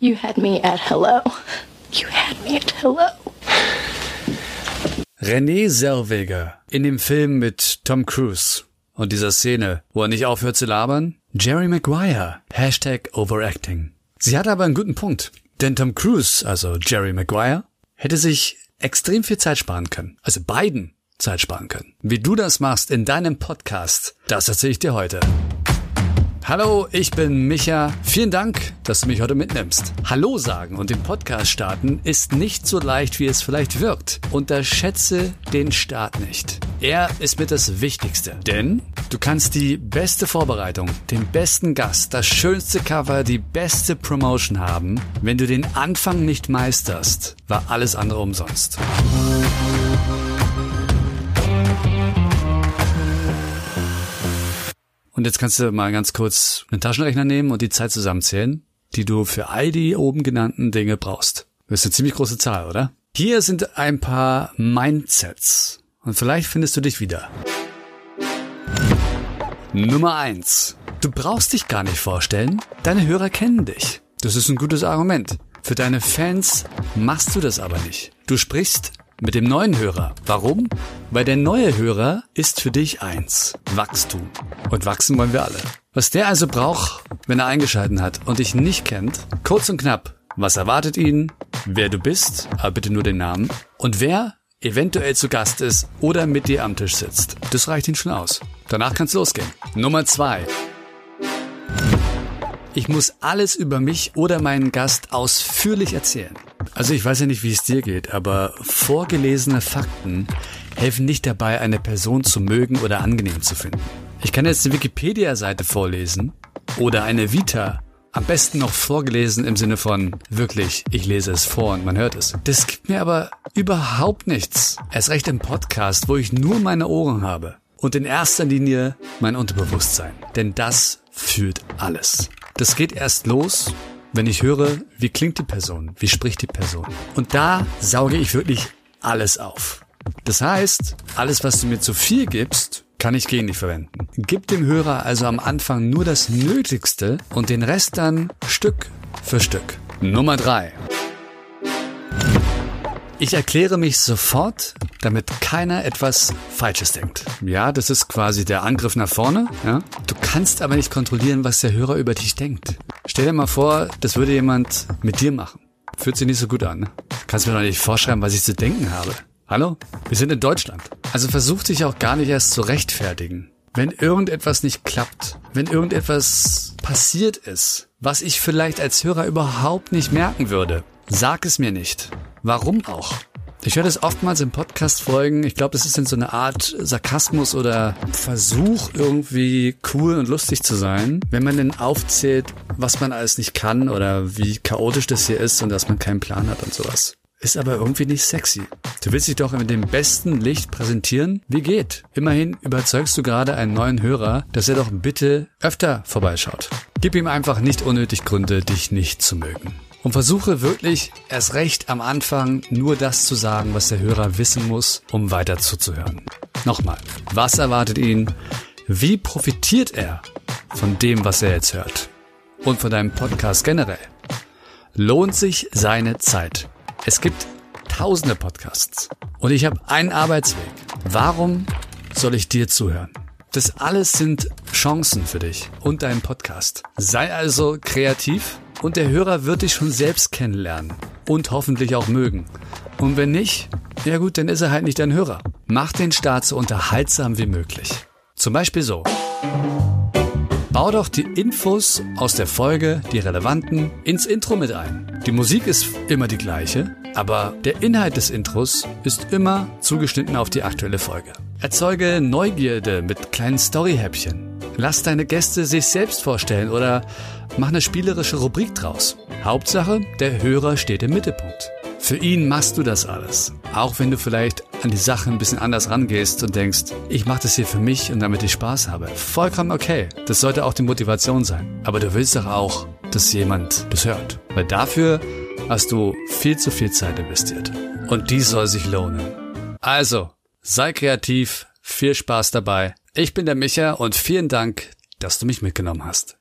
You had me at hello. You had me at hello. René Zellweger in dem Film mit Tom Cruise und dieser Szene, wo er nicht aufhört zu labern. Jerry Maguire. Hashtag Overacting. Sie hat aber einen guten Punkt. Denn Tom Cruise, also Jerry Maguire, hätte sich extrem viel Zeit sparen können. Also beiden Zeit sparen können. Wie du das machst in deinem Podcast, das erzähle ich dir heute. Hallo, ich bin Micha. Vielen Dank, dass du mich heute mitnimmst. Hallo sagen und den Podcast starten ist nicht so leicht, wie es vielleicht wirkt. Unterschätze den Start nicht. Er ist mit das Wichtigste, denn du kannst die beste Vorbereitung, den besten Gast, das schönste Cover, die beste Promotion haben. Wenn du den Anfang nicht meisterst, war alles andere umsonst. Und jetzt kannst du mal ganz kurz einen Taschenrechner nehmen und die Zeit zusammenzählen, die du für all die oben genannten Dinge brauchst. Das ist eine ziemlich große Zahl, oder? Hier sind ein paar Mindsets. Und vielleicht findest du dich wieder. Nummer eins: Du brauchst dich gar nicht vorstellen, deine Hörer kennen dich. Das ist ein gutes Argument. Für deine Fans machst du das aber nicht. Du sprichst mit dem neuen Hörer. Warum? Weil der neue Hörer ist für dich eins. Wachstum. Und wachsen wollen wir alle. Was der also braucht, wenn er eingeschalten hat und dich nicht kennt, kurz und knapp. Was erwartet ihn? Wer du bist, aber bitte nur den Namen. Und wer eventuell zu Gast ist oder mit dir am Tisch sitzt. Das reicht ihn schon aus. Danach kann's losgehen. Nummer zwei. Ich muss alles über mich oder meinen Gast ausführlich erzählen. Also ich weiß ja nicht, wie es dir geht, aber vorgelesene Fakten helfen nicht dabei, eine Person zu mögen oder angenehm zu finden. Ich kann jetzt eine Wikipedia-Seite vorlesen oder eine Vita, am besten noch vorgelesen im Sinne von wirklich, ich lese es vor und man hört es. Das gibt mir aber überhaupt nichts. Erst recht im Podcast, wo ich nur meine Ohren habe. Und in erster Linie mein Unterbewusstsein. Denn das fühlt alles. Das geht erst los, wenn ich höre, wie klingt die Person, wie spricht die Person. Und da sauge ich wirklich alles auf. Das heißt, alles, was du mir zu viel gibst, kann ich gegen dich verwenden. Gib dem Hörer also am Anfang nur das Nötigste und den Rest dann Stück für Stück. Nummer drei. Ich erkläre mich sofort, damit keiner etwas Falsches denkt. Ja, das ist quasi der Angriff nach vorne. Ja? Du kannst aber nicht kontrollieren, was der Hörer über dich denkt. Stell dir mal vor, das würde jemand mit dir machen. Fühlt sich nicht so gut an. Ne? Kannst mir doch nicht vorschreiben, was ich zu denken habe. Hallo? Wir sind in Deutschland. Also versuch dich auch gar nicht erst zu rechtfertigen. Wenn irgendetwas nicht klappt, wenn irgendetwas passiert ist, was ich vielleicht als Hörer überhaupt nicht merken würde, sag es mir nicht. Warum auch? Ich höre das oftmals in Podcast-Folgen. Ich glaube, das ist in so eine Art Sarkasmus oder Versuch, irgendwie cool und lustig zu sein, wenn man denn aufzählt, was man alles nicht kann oder wie chaotisch das hier ist und dass man keinen Plan hat und sowas. Ist aber irgendwie nicht sexy. Du willst dich doch in dem besten Licht präsentieren? Wie geht? Immerhin überzeugst du gerade einen neuen Hörer, dass er doch bitte öfter vorbeischaut. Gib ihm einfach nicht unnötig Gründe, dich nicht zu mögen. Und versuche wirklich erst recht am Anfang nur das zu sagen, was der Hörer wissen muss, um weiter zuzuhören. Nochmal, was erwartet ihn? Wie profitiert er von dem, was er jetzt hört? Und von deinem Podcast generell? Lohnt sich seine Zeit? Es gibt tausende Podcasts und ich habe einen Arbeitsweg. Warum soll ich dir zuhören? Das alles sind Chancen für dich und deinen Podcast. Sei also kreativ und der Hörer wird dich schon selbst kennenlernen und hoffentlich auch mögen. Und wenn nicht, ja gut, dann ist er halt nicht dein Hörer. Mach den Start so unterhaltsam wie möglich. Zum Beispiel so. Bau doch die Infos aus der Folge, die relevanten, ins Intro mit ein. Die Musik ist immer die gleiche, aber der Inhalt des Intros ist immer zugeschnitten auf die aktuelle Folge. Erzeuge Neugierde mit kleinen Storyhäppchen. Lass deine Gäste sich selbst vorstellen oder mach eine spielerische Rubrik draus. Hauptsache, der Hörer steht im Mittelpunkt. Für ihn machst du das alles. Auch wenn du vielleicht an die Sache ein bisschen anders rangehst und denkst, ich mache das hier für mich und damit ich Spaß habe. Vollkommen okay. Das sollte auch die Motivation sein. Aber du willst doch auch, dass jemand das hört. Weil dafür hast du viel zu viel Zeit investiert. Und die soll sich lohnen. Also, sei kreativ, viel Spaß dabei. Ich bin der Micha und vielen Dank, dass du mich mitgenommen hast.